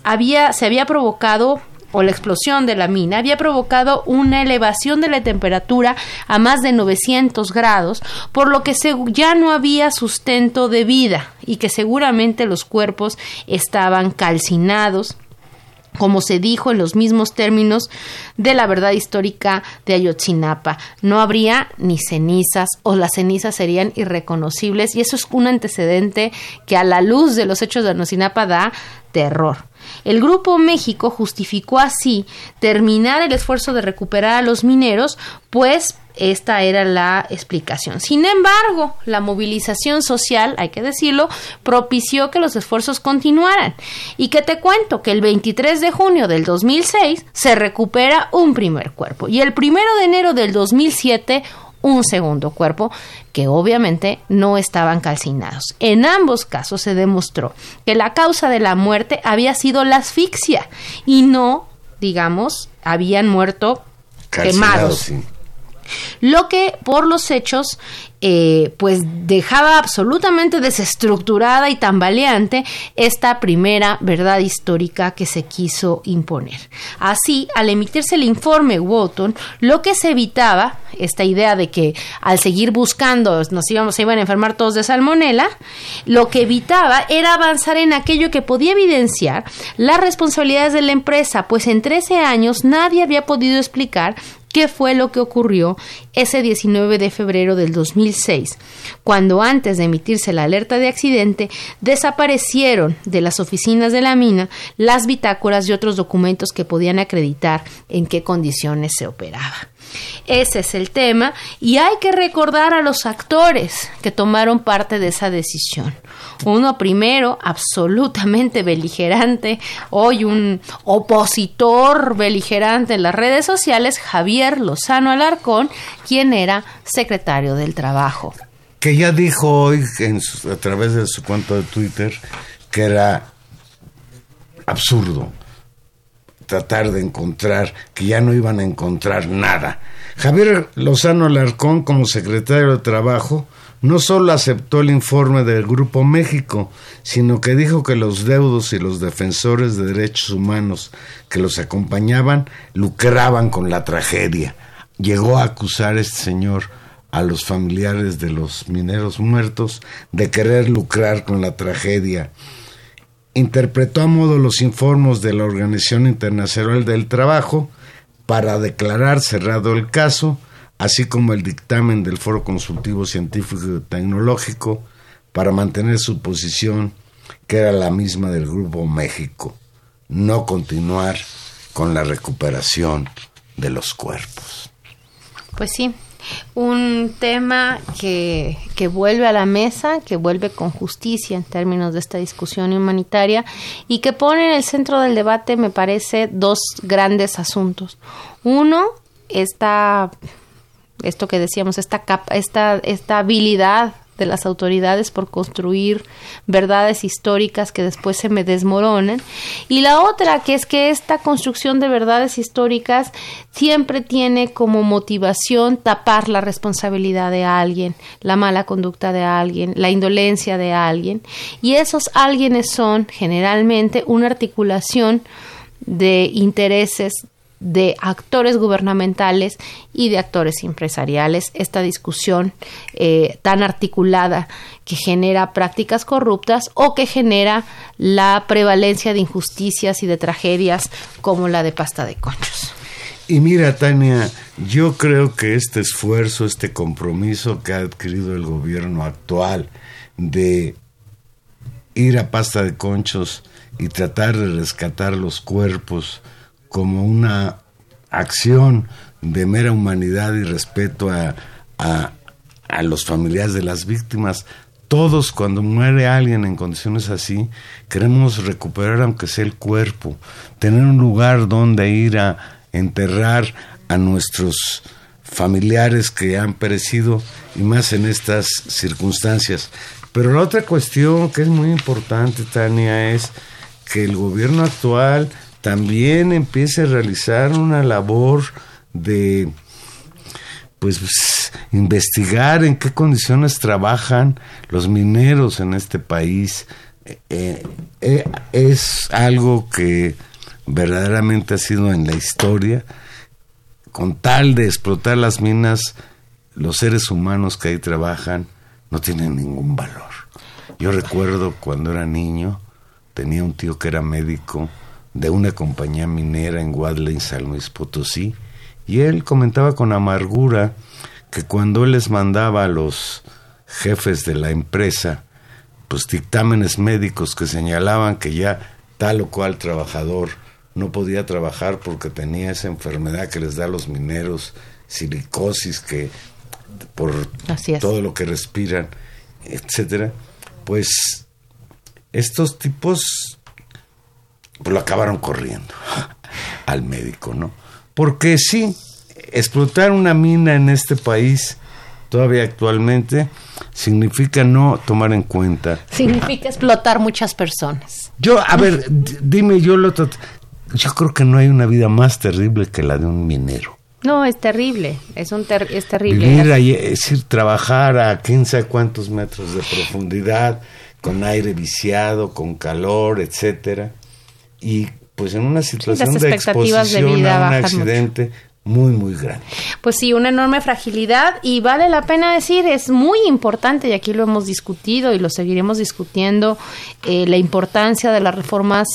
[SPEAKER 1] había, se había provocado o la explosión de la mina había provocado una elevación de la temperatura a más de 900 grados, por lo que se- ya no había sustento de vida y que seguramente los cuerpos estaban calcinados como se dijo en los mismos términos de la verdad histórica de Ayotzinapa. No habría ni cenizas o las cenizas serían irreconocibles y eso es un antecedente que a la luz de los hechos de Ayotzinapa da terror. El Grupo México justificó así terminar el esfuerzo de recuperar a los mineros, pues esta era la explicación. Sin embargo, la movilización social, hay que decirlo, propició que los esfuerzos continuaran. Y que te cuento que el 23 de junio del 2006 se recupera un primer cuerpo y el primero de enero del 2007 un segundo cuerpo que obviamente no estaban calcinados. En ambos casos se demostró que la causa de la muerte había sido la asfixia y no, digamos, habían muerto
[SPEAKER 2] Calcinados,
[SPEAKER 1] quemados
[SPEAKER 2] sí.
[SPEAKER 1] Lo que por los hechos eh, pues dejaba absolutamente desestructurada y tambaleante esta primera verdad histórica que se quiso imponer. Así, al emitirse el informe Wotton, lo que se evitaba, esta idea de que al seguir buscando nos íbamos, se iban a enfermar todos de salmonela, lo que evitaba era avanzar en aquello que podía evidenciar las responsabilidades de la empresa, pues en 13 años nadie había podido explicar qué fue lo que ocurrió ese 19 de febrero del 2007 2006, cuando antes de emitirse la alerta de accidente, desaparecieron de las oficinas de la mina las bitácoras y otros documentos que podían acreditar en qué condiciones se operaba. Ese es el tema y hay que recordar a los actores que tomaron parte de esa decisión. Uno primero, absolutamente beligerante, hoy un opositor beligerante en las redes sociales, Javier Lozano Alarcón, quien era secretario del Trabajo.
[SPEAKER 2] Que ya dijo hoy en su- a través de su cuenta de Twitter que era absurdo tratar de encontrar, que ya no iban a encontrar nada. Javier Lozano Alarcón, como secretario de Trabajo, no solo aceptó el informe del Grupo México, sino que dijo que los deudos y los defensores de derechos humanos que los acompañaban lucraban con la tragedia. Llegó a acusar este señor a los familiares de los mineros muertos de querer lucrar con la tragedia interpretó a modo los informes de la Organización Internacional del Trabajo para declarar cerrado el caso, así como el dictamen del Foro Consultivo Científico y Tecnológico para mantener su posición, que era la misma del Grupo México, no continuar con la recuperación de los cuerpos.
[SPEAKER 1] Pues sí, un tema que, que vuelve a la mesa, que vuelve con justicia en términos de esta discusión humanitaria y que pone en el centro del debate, me parece, dos grandes asuntos. Uno, esta, esto que decíamos, esta, capa, esta, esta habilidad de las autoridades por construir verdades históricas que después se me desmoronan. Y la otra, que es que esta construcción de verdades históricas siempre tiene como motivación tapar la responsabilidad de alguien, la mala conducta de alguien, la indolencia de alguien. Y esos alguienes son generalmente una articulación de intereses de actores gubernamentales y de actores empresariales, esta discusión eh, tan articulada que genera prácticas corruptas o que genera la prevalencia de injusticias y de tragedias como la de pasta de conchos.
[SPEAKER 2] Y mira, Tania, yo creo que este esfuerzo, este compromiso que ha adquirido el gobierno actual de ir a pasta de conchos y tratar de rescatar los cuerpos como una acción de mera humanidad y respeto a, a, los familiares de las víctimas. Todos cuando muere alguien en condiciones así, queremos recuperar aunque sea el cuerpo, tener un lugar donde ir a enterrar a nuestros familiares que han perecido y más en estas circunstancias. Pero la otra cuestión que es muy importante, Tania, es que el gobierno actual también empiece a realizar una labor de pues investigar en qué condiciones trabajan los mineros en este país. Eh, eh, es algo que verdaderamente ha sido en la historia con tal de explotar las minas los seres humanos que ahí trabajan no tienen ningún valor. Yo recuerdo cuando era niño tenía un tío que era médico de una compañía minera en Guadalajara, San Luis Potosí, y él comentaba con amargura que cuando él les mandaba a los jefes de la empresa, pues dictámenes médicos que señalaban que ya tal o cual trabajador no podía trabajar porque tenía esa enfermedad que les da a los mineros, silicosis, que por todo lo que respiran, etcétera, pues estos tipos pues lo acabaron corriendo al médico, ¿no? Porque sí, explotar una mina en este país, todavía actualmente, significa no tomar en cuenta.
[SPEAKER 1] Significa explotar muchas personas.
[SPEAKER 2] Yo, a ver, dime, yo lo Yo creo que no hay una vida más terrible que la de un minero.
[SPEAKER 1] No, es terrible, es, un ter- es terrible.
[SPEAKER 2] Vivir ahí, es decir, trabajar a quién sabe cuántos metros de profundidad, con aire viciado, con calor, etcétera, y pues en una situación de
[SPEAKER 1] expectativas de
[SPEAKER 2] exposición
[SPEAKER 1] vida
[SPEAKER 2] a un accidente muy, muy grande.
[SPEAKER 1] Pues sí, una enorme fragilidad y vale la pena decir, es muy importante y aquí lo hemos discutido y lo seguiremos discutiendo, eh, la importancia de las reformas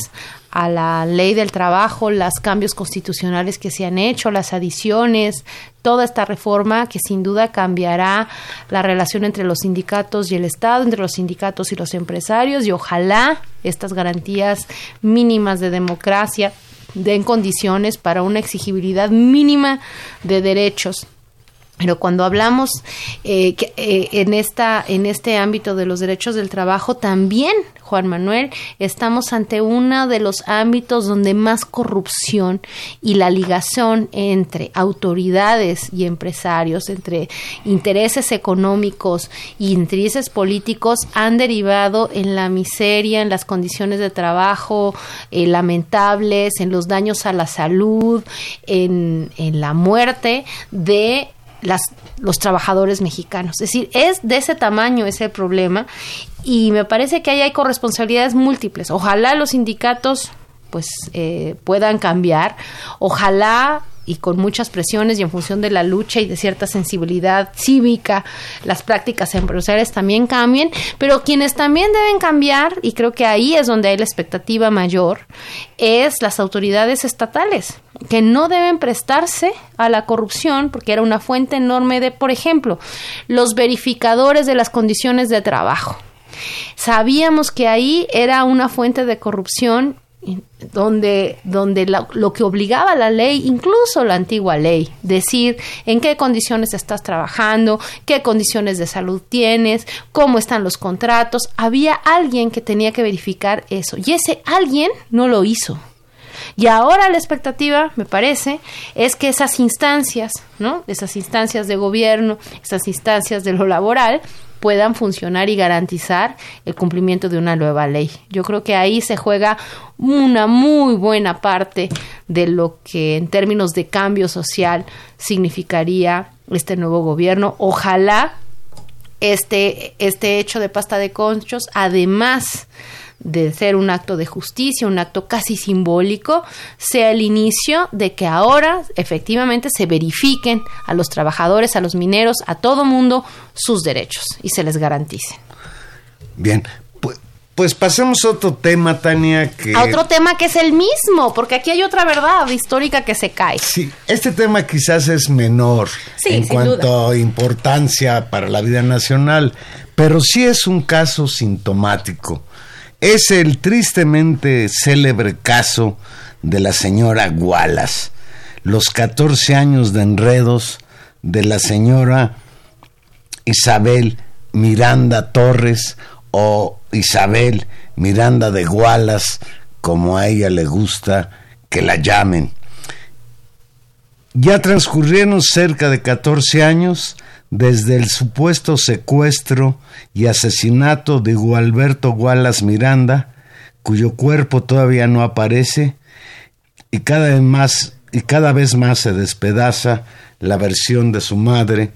[SPEAKER 1] a la ley del trabajo, los cambios constitucionales que se han hecho, las adiciones, toda esta reforma que sin duda cambiará la relación entre los sindicatos y el Estado, entre los sindicatos y los empresarios y ojalá estas garantías mínimas de democracia den condiciones para una exigibilidad mínima de derechos pero cuando hablamos eh, eh, en, esta, en este ámbito de los derechos del trabajo, también, Juan Manuel, estamos ante uno de los ámbitos donde más corrupción y la ligación entre autoridades y empresarios, entre intereses económicos y intereses políticos han derivado en la miseria, en las condiciones de trabajo eh, lamentables, en los daños a la salud, en, en la muerte de las, los trabajadores mexicanos. Es decir, es de ese tamaño ese problema y me parece que ahí hay corresponsabilidades múltiples. Ojalá los sindicatos pues eh, puedan cambiar. Ojalá y con muchas presiones y en función de la lucha y de cierta sensibilidad cívica, las prácticas empresariales también cambien, pero quienes también deben cambiar, y creo que ahí es donde hay la expectativa mayor, es las autoridades estatales, que no deben prestarse a la corrupción, porque era una fuente enorme de, por ejemplo, los verificadores de las condiciones de trabajo. Sabíamos que ahí era una fuente de corrupción donde, donde la, lo que obligaba la ley, incluso la antigua ley, decir en qué condiciones estás trabajando, qué condiciones de salud tienes, cómo están los contratos, había alguien que tenía que verificar eso y ese alguien no lo hizo. Y ahora la expectativa, me parece, es que esas instancias, ¿no? Esas instancias de gobierno, esas instancias de lo laboral, puedan funcionar y garantizar el cumplimiento de una nueva ley. Yo creo que ahí se juega una muy buena parte de lo que en términos de cambio social significaría este nuevo gobierno. Ojalá este, este hecho de pasta de conchos, además de ser un acto de justicia, un acto casi simbólico, sea el inicio de que ahora efectivamente se verifiquen a los trabajadores, a los mineros, a todo mundo sus derechos y se les garanticen.
[SPEAKER 2] Bien, pues, pasemos a otro tema, Tania, que...
[SPEAKER 1] A otro tema que es el mismo, porque aquí hay otra verdad histórica que se cae.
[SPEAKER 2] Sí, este tema quizás es menor
[SPEAKER 1] Sí,
[SPEAKER 2] en cuanto a importancia para la vida nacional, pero sí es un caso sintomático. Es el tristemente célebre caso de la señora Wallace, los 14 años de enredos de la señora Isabel Miranda Torres o Isabel Miranda de Wallace, como a ella le gusta que la llamen. Ya transcurrieron cerca de 14 años desde el supuesto secuestro y asesinato de Gualberto Wallace Miranda, cuyo cuerpo todavía no aparece, y cada vez más, y cada vez más se despedaza la versión de su madre,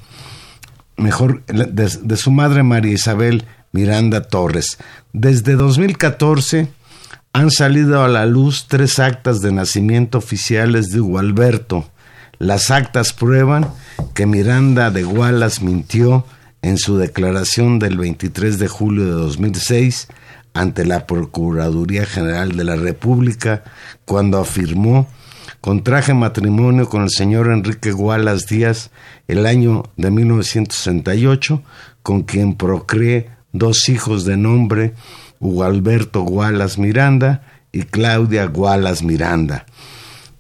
[SPEAKER 2] mejor, de, de su madre María Isabel Miranda Torres. Desde 2014 han salido a la luz tres actas de nacimiento oficiales de Gualberto. Las actas prueban que Miranda de Wallace mintió en su declaración del 23 de julio de 2006 ante la Procuraduría General de la República cuando afirmó contraje matrimonio con el señor Enrique Wallace Díaz el año de 1968, con quien procreé dos hijos de nombre Hugo Alberto Wallace Miranda y Claudia Wallace Miranda.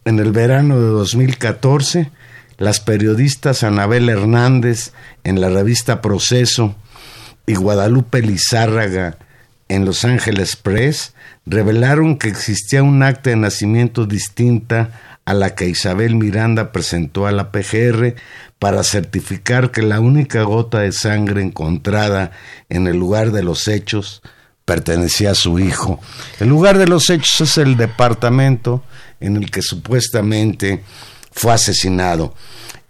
[SPEAKER 2] En el verano de 2014, las periodistas Anabel Hernández en la revista Proceso y Guadalupe Lizárraga en Los Ángeles Press revelaron que existía un acta de nacimiento distinta a la que Isabel Miranda presentó a la PGR para certificar que la única gota de sangre encontrada en el lugar de los hechos pertenecía a su hijo. El lugar de los hechos es el departamento en el que supuestamente fue asesinado.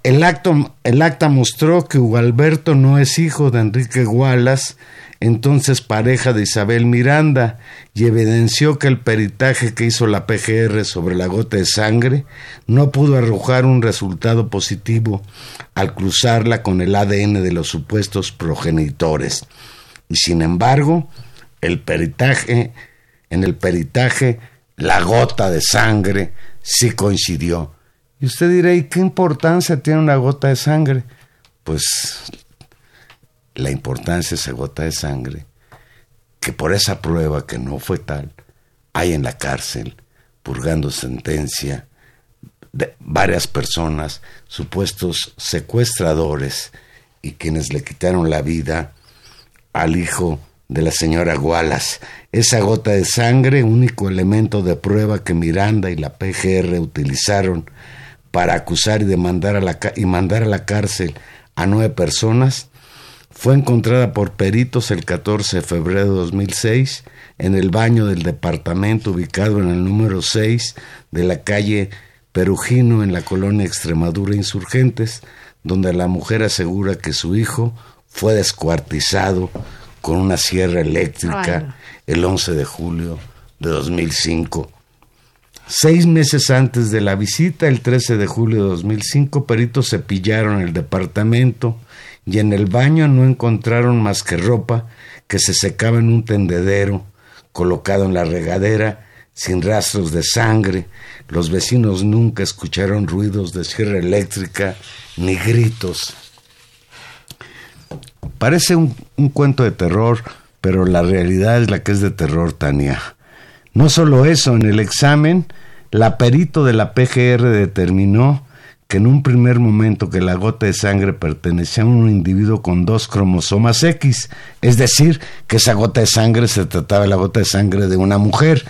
[SPEAKER 2] El, acto, el acta mostró que Hugo Alberto no es hijo de Enrique Wallace, entonces pareja de Isabel Miranda, y evidenció que el peritaje que hizo la PGR sobre la gota de sangre no pudo arrojar un resultado positivo al cruzarla con el ADN de los supuestos progenitores. Y sin embargo, el peritaje, en el peritaje la gota de sangre sí coincidió. Y usted dirá, ¿y qué importancia tiene una gota de sangre? Pues la importancia de esa gota de sangre, que por esa prueba que no fue tal, hay en la cárcel, purgando sentencia, de varias personas, supuestos secuestradores y quienes le quitaron la vida al hijo de la señora Wallace. Esa gota de sangre, único elemento de prueba que Miranda y la PGR utilizaron para acusar y demandar a la y mandar a la cárcel a nueve personas, fue encontrada por peritos el 14 de febrero de 2006 en el baño del departamento ubicado en el número 6 de la calle Perugino en la colonia Extremadura Insurgentes, donde la mujer asegura que su hijo fue descuartizado con una sierra eléctrica
[SPEAKER 1] Ay, no.
[SPEAKER 2] el 11 de julio de 2005. Seis meses antes de la visita, el 13 de julio de 2005, peritos cepillaron el departamento y en el baño no encontraron más que ropa que se secaba en un tendedero colocado en la regadera sin rastros de sangre. Los vecinos nunca escucharon ruidos de sierra eléctrica ni gritos. Parece un, cuento de terror, pero la realidad es la que es de terror, Tania. No solo eso, en el examen, la perito de la PGR determinó que en un primer momento que la gota de sangre pertenecía a un individuo con dos cromosomas X, es decir, que esa gota de sangre se trataba de la gota de sangre de una mujer.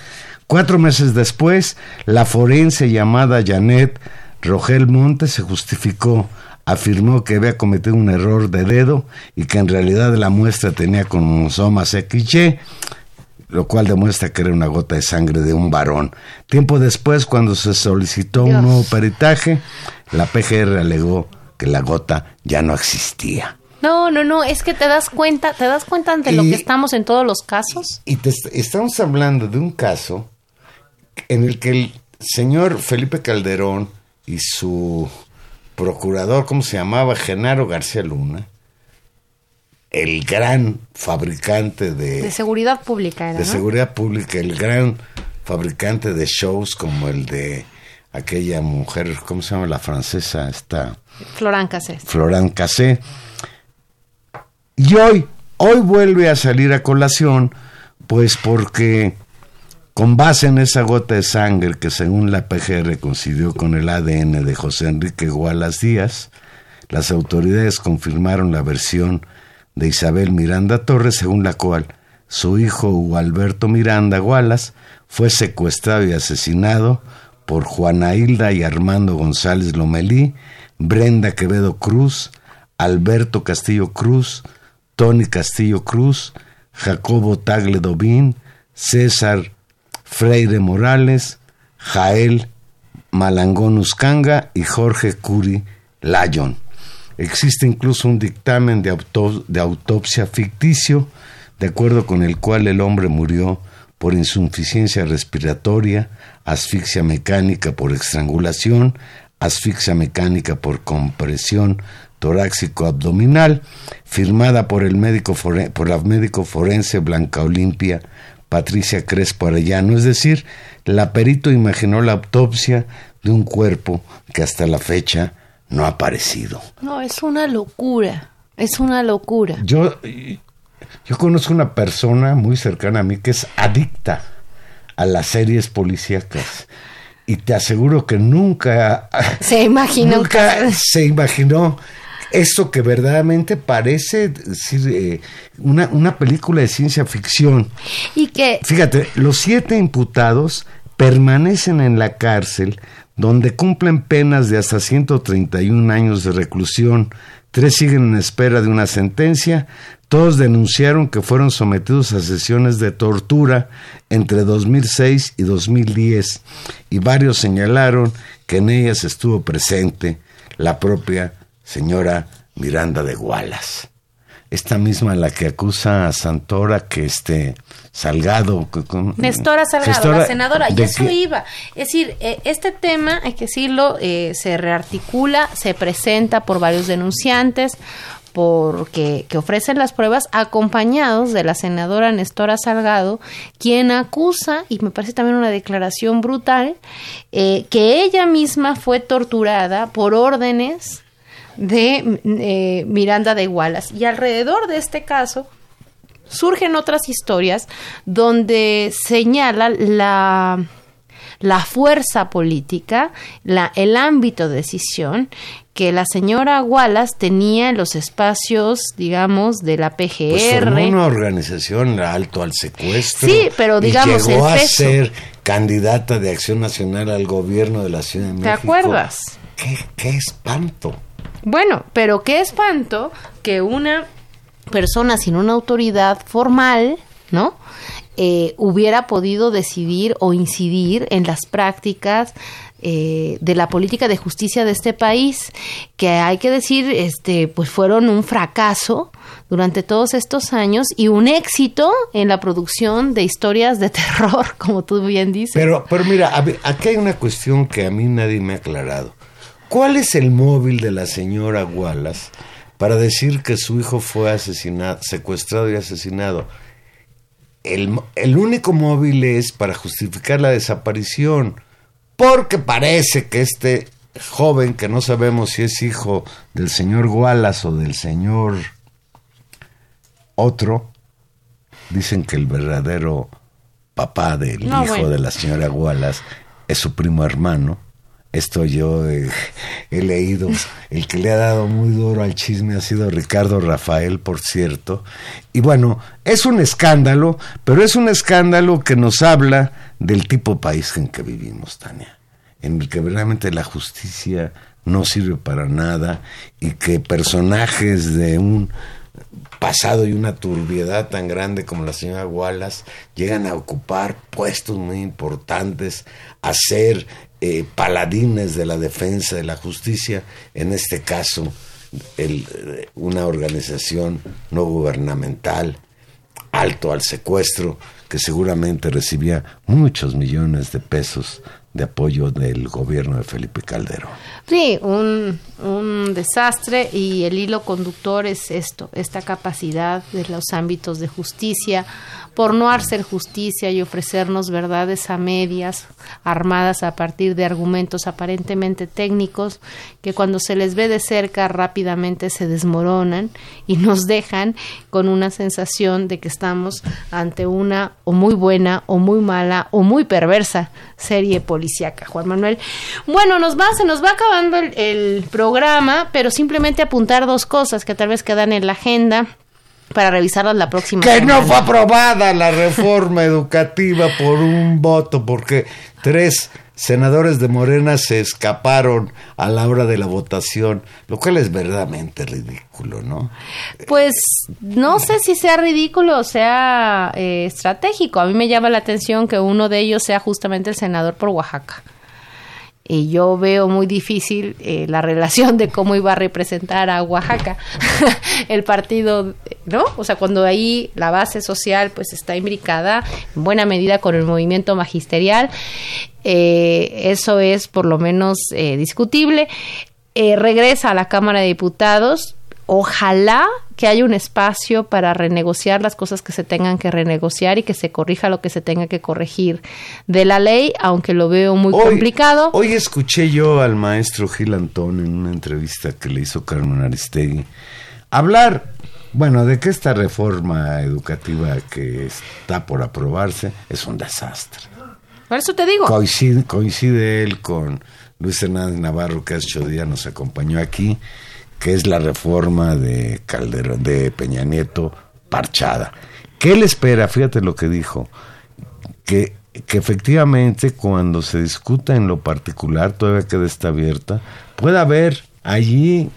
[SPEAKER 2] Cuatro meses después, la forense llamada Janet Rogel Montes se justificó, afirmó que había cometido un error de dedo y que en realidad la muestra tenía cromosomas XY lo cual demuestra que era una gota de sangre de un varón. Tiempo después, cuando se solicitó
[SPEAKER 1] Dios.
[SPEAKER 2] un nuevo peritaje, la PGR alegó que la gota ya no existía.
[SPEAKER 1] No, no, no, es que te das cuenta, te das cuenta de lo
[SPEAKER 2] Y-
[SPEAKER 1] que estamos en todos los casos.
[SPEAKER 2] Y te est- estamos hablando de un caso en el que el señor Felipe Calderón y su procurador, ¿cómo se llamaba? Genaro García Luna, el gran fabricante
[SPEAKER 1] De seguridad pública era,
[SPEAKER 2] de
[SPEAKER 1] ¿no?
[SPEAKER 2] seguridad pública, el gran fabricante de shows como el de aquella mujer, ¿cómo se llama la francesa? Esta
[SPEAKER 1] Florán Cassés.
[SPEAKER 2] Florán Cassé. Y hoy, hoy vuelve a salir a colación, pues porque con base en esa gota de sangre que según la PGR coincidió con el ADN de José Enrique Gualas Díaz, las autoridades confirmaron la versión de Isabel Miranda Torres, según la cual su hijo Alberto Miranda Gualas fue secuestrado y asesinado por Juana Hilda y Armando González Lomelí, Brenda Quevedo Cruz, Alberto Castillo Cruz, Tony Castillo Cruz, Jacobo Tagle Dobín, César Freire Morales, Jael Malangón Uscanga y Jorge Curi Lyon. Existe incluso un dictamen de, auto- de autopsia ficticio, de acuerdo con el cual el hombre murió por insuficiencia respiratoria, asfixia mecánica por estrangulación, asfixia mecánica por compresión torácico-abdominal, firmada por, el médico por la médico forense Blanca Olimpia Patricia Crespo Arellano. Es decir, la perito imaginó la autopsia de un cuerpo que hasta la fecha no ha aparecido.
[SPEAKER 1] No, es una locura. Es una locura.
[SPEAKER 2] Yo, yo conozco una persona muy cercana a mí que es adicta a las series policíacas. Y te aseguro que nunca,
[SPEAKER 1] Se imagina un
[SPEAKER 2] nunca se imaginó esto que verdaderamente parece decir, eh, una, una película de ciencia ficción.
[SPEAKER 1] Y que
[SPEAKER 2] Fíjate, los siete imputados permanecen en la cárcel donde cumplen penas de hasta 131 años de reclusión. Tres siguen en espera de una sentencia. Todos denunciaron que fueron sometidos a sesiones de tortura entre 2006 y 2010 y varios señalaron que en ellas estuvo presente la propia señora Miranda de Gualas esta misma la que acusa a Santora que este Salgado
[SPEAKER 1] Nestora Salgado, la senadora, y eso
[SPEAKER 2] que-
[SPEAKER 1] iba. Es decir, eh, este tema, hay que decirlo, eh, se rearticula, se presenta por varios denunciantes, porque que ofrecen las pruebas acompañados de la senadora Nestora Salgado, quien acusa, y me parece también una declaración brutal, eh, que ella misma fue torturada por órdenes de eh, Miranda de Wallace. Y alrededor de este caso surgen otras historias donde señala la la fuerza política, la, el ámbito de decisión que la señora Wallace tenía en los espacios, digamos, de la PGR.
[SPEAKER 2] Pues formó una organización alto al secuestro.
[SPEAKER 1] Sí, pero
[SPEAKER 2] y
[SPEAKER 1] digamos,
[SPEAKER 2] llegó
[SPEAKER 1] el
[SPEAKER 2] a ser candidata de Acción Nacional al gobierno de la Ciudad de
[SPEAKER 1] ¿Te
[SPEAKER 2] México.
[SPEAKER 1] acuerdas?
[SPEAKER 2] ¿Qué, qué espanto.
[SPEAKER 1] Bueno, pero qué espanto que una persona sin una autoridad formal, ¿no? Eh, hubiera podido decidir o incidir en las prácticas eh, de la política de justicia de este país, que hay que decir, este, pues fueron un fracaso durante todos estos años y un éxito en la producción de historias de terror, como tú bien dices.
[SPEAKER 2] Pero, pero mira, a ver, aquí hay una cuestión que a mí nadie me ha aclarado. ¿Cuál es el móvil de la señora Wallace para decir que su hijo fue asesinado, secuestrado y asesinado? El, el único móvil es para justificar la desaparición, porque parece que este joven, que no sabemos si es hijo del señor Wallace o del señor otro, dicen que el verdadero papá del
[SPEAKER 1] No,
[SPEAKER 2] hijo
[SPEAKER 1] bueno.
[SPEAKER 2] de la señora Wallace es su primo hermano. Esto yo he leído. El que le ha dado muy duro al chisme ha sido Ricardo Rafael, por cierto. Y bueno, es un escándalo, pero es un escándalo que nos habla del tipo país en que vivimos, Tania. En el que realmente la justicia no sirve para nada y que personajes de un pasado y una turbiedad tan grande como la señora Wallace llegan a ocupar puestos muy importantes, a ser eh, paladines de la defensa de la justicia, en este caso el, eh, una organización no gubernamental alto al secuestro que seguramente recibía muchos millones de pesos de apoyo del gobierno de Felipe Calderón.
[SPEAKER 1] Sí, un, un desastre y el hilo conductor es esto, esta capacidad de los ámbitos de justicia por no hacer justicia y ofrecernos verdades a medias, armadas a partir de argumentos aparentemente técnicos, que cuando se les ve de cerca rápidamente se desmoronan y nos dejan con una sensación de que estamos ante una o muy buena o muy mala o muy perversa serie policíaca, Juan Manuel. Bueno, nos va, se nos va acabando el, el programa, pero simplemente apuntar dos cosas que tal vez quedan en la agenda para revisarlas la próxima
[SPEAKER 2] Que
[SPEAKER 1] semana.
[SPEAKER 2] no fue aprobada la reforma educativa por un voto, porque tres senadores de Morena se escaparon a la hora de la votación, lo cual es verdaderamente ridículo, ¿no?
[SPEAKER 1] Pues no sé si sea ridículo o sea eh, estratégico. A mí me llama la atención que uno de ellos sea justamente el senador por Oaxaca. Y yo veo muy difícil eh, la relación de cómo iba a representar a Oaxaca el partido, ¿no? O sea, cuando ahí la base social pues está imbricada en buena medida con el movimiento magisterial, eh, eso es por lo menos eh, discutible. Eh, regresa a la Cámara de Diputados, ojalá que haya un espacio para renegociar las cosas que se tengan que renegociar y que se corrija lo que se tenga que corregir de la ley, aunque lo veo muy complicado.
[SPEAKER 2] Hoy escuché yo al maestro Gil Antón en una entrevista que le hizo Carmen Aristegui hablar, bueno, de que esta reforma educativa que está por aprobarse es un desastre.
[SPEAKER 1] Por eso te digo.
[SPEAKER 2] Coincide, coincide él con Luis Hernández Navarro, que hace ocho días nos acompañó aquí, que es la reforma de Calderón, de Peña Nieto parchada. ¿Qué él espera? Fíjate lo que dijo, que, que efectivamente cuando se discuta en lo particular, todavía queda está abierta, puede haber allí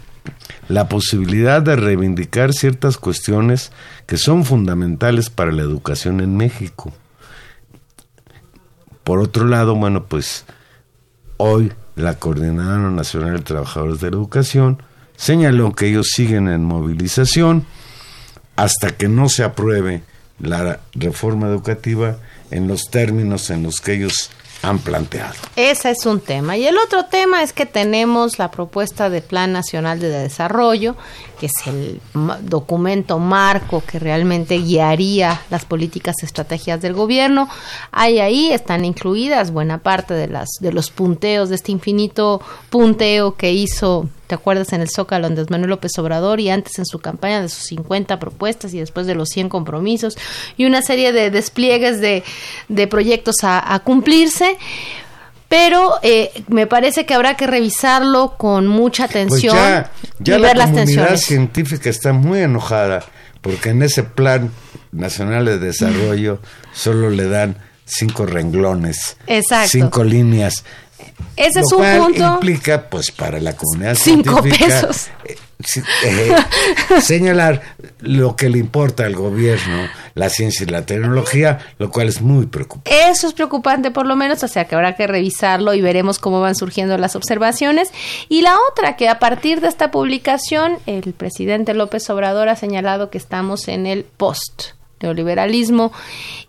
[SPEAKER 2] la posibilidad de reivindicar ciertas cuestiones que son fundamentales para la educación en México. Por otro lado, bueno, pues hoy la Coordinadora Nacional de Trabajadores de la Educación señaló que ellos siguen en movilización hasta que no se apruebe la reforma educativa en los términos en los que ellos han planteado.
[SPEAKER 1] Ese es un tema. Y el otro tema es que tenemos la propuesta de Plan Nacional de Desarrollo, que es el documento marco que realmente guiaría las políticas estrategias del gobierno. Hay ahí, están incluidas buena parte de, las, de los punteos, de este infinito punteo que hizo, ¿te acuerdas? En el Zócalo Andrés Manuel López Obrador y antes en su campaña de sus 50 propuestas y después de los 100 compromisos y una serie de despliegues de, de proyectos a, a cumplirse. Pero eh, me parece que habrá que revisarlo con mucha
[SPEAKER 2] Pues
[SPEAKER 1] atención
[SPEAKER 2] ya, ya
[SPEAKER 1] y
[SPEAKER 2] la
[SPEAKER 1] ver las
[SPEAKER 2] comunidad
[SPEAKER 1] tensiones.
[SPEAKER 2] científica está muy enojada porque en ese plan nacional de desarrollo solo le dan cinco renglones,
[SPEAKER 1] Exacto.
[SPEAKER 2] cinco líneas.
[SPEAKER 1] Ese
[SPEAKER 2] lo
[SPEAKER 1] es un
[SPEAKER 2] cual
[SPEAKER 1] punto.
[SPEAKER 2] implica, pues, para la comunidad
[SPEAKER 1] Cinco
[SPEAKER 2] científica,
[SPEAKER 1] pesos.
[SPEAKER 2] eh, eh, señalar lo que le importa al gobierno, la ciencia y la tecnología, lo cual es muy preocupante.
[SPEAKER 1] Eso es preocupante por lo menos, o sea que habrá que revisarlo y veremos cómo van surgiendo las observaciones. Y la otra, que a partir de esta publicación, el presidente López Obrador ha señalado que estamos en el post neoliberalismo.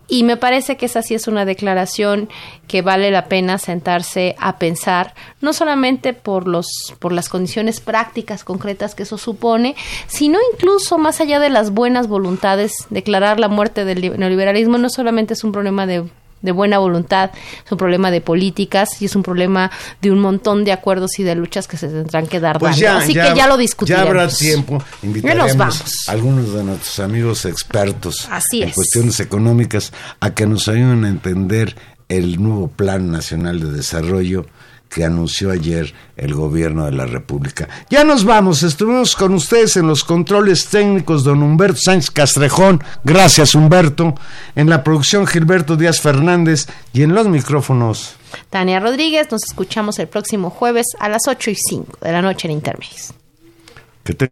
[SPEAKER 1] Y me parece que esa sí es una declaración que vale la pena sentarse a pensar, no solamente por los por las condiciones prácticas concretas que eso supone, sino incluso más allá de las buenas voluntades, declarar la muerte del li- neoliberalismo no solamente es un problema de de buena voluntad, es un problema de políticas y es un problema de un montón de acuerdos y de luchas que se tendrán que dar.
[SPEAKER 2] Pues ya,
[SPEAKER 1] Así
[SPEAKER 2] ya,
[SPEAKER 1] que ya lo
[SPEAKER 2] Ya
[SPEAKER 1] discutiremos.
[SPEAKER 2] habrá tiempo.
[SPEAKER 1] Ya
[SPEAKER 2] Invitaremos
[SPEAKER 1] vamos.
[SPEAKER 2] a algunos de nuestros amigos expertos
[SPEAKER 1] Así
[SPEAKER 2] en
[SPEAKER 1] es.
[SPEAKER 2] cuestiones económicas a que nos ayuden a entender el nuevo Plan Nacional de Desarrollo que anunció ayer el gobierno de la República. Ya nos vamos, estuvimos con ustedes en los controles técnicos don Humberto Sánchez Castrejón, gracias Humberto, en la producción Gilberto Díaz Fernández y en los micrófonos.
[SPEAKER 1] Tania Rodríguez, nos escuchamos el próximo jueves a las 8 y 5 de la noche en Intermex.
[SPEAKER 2] Que te-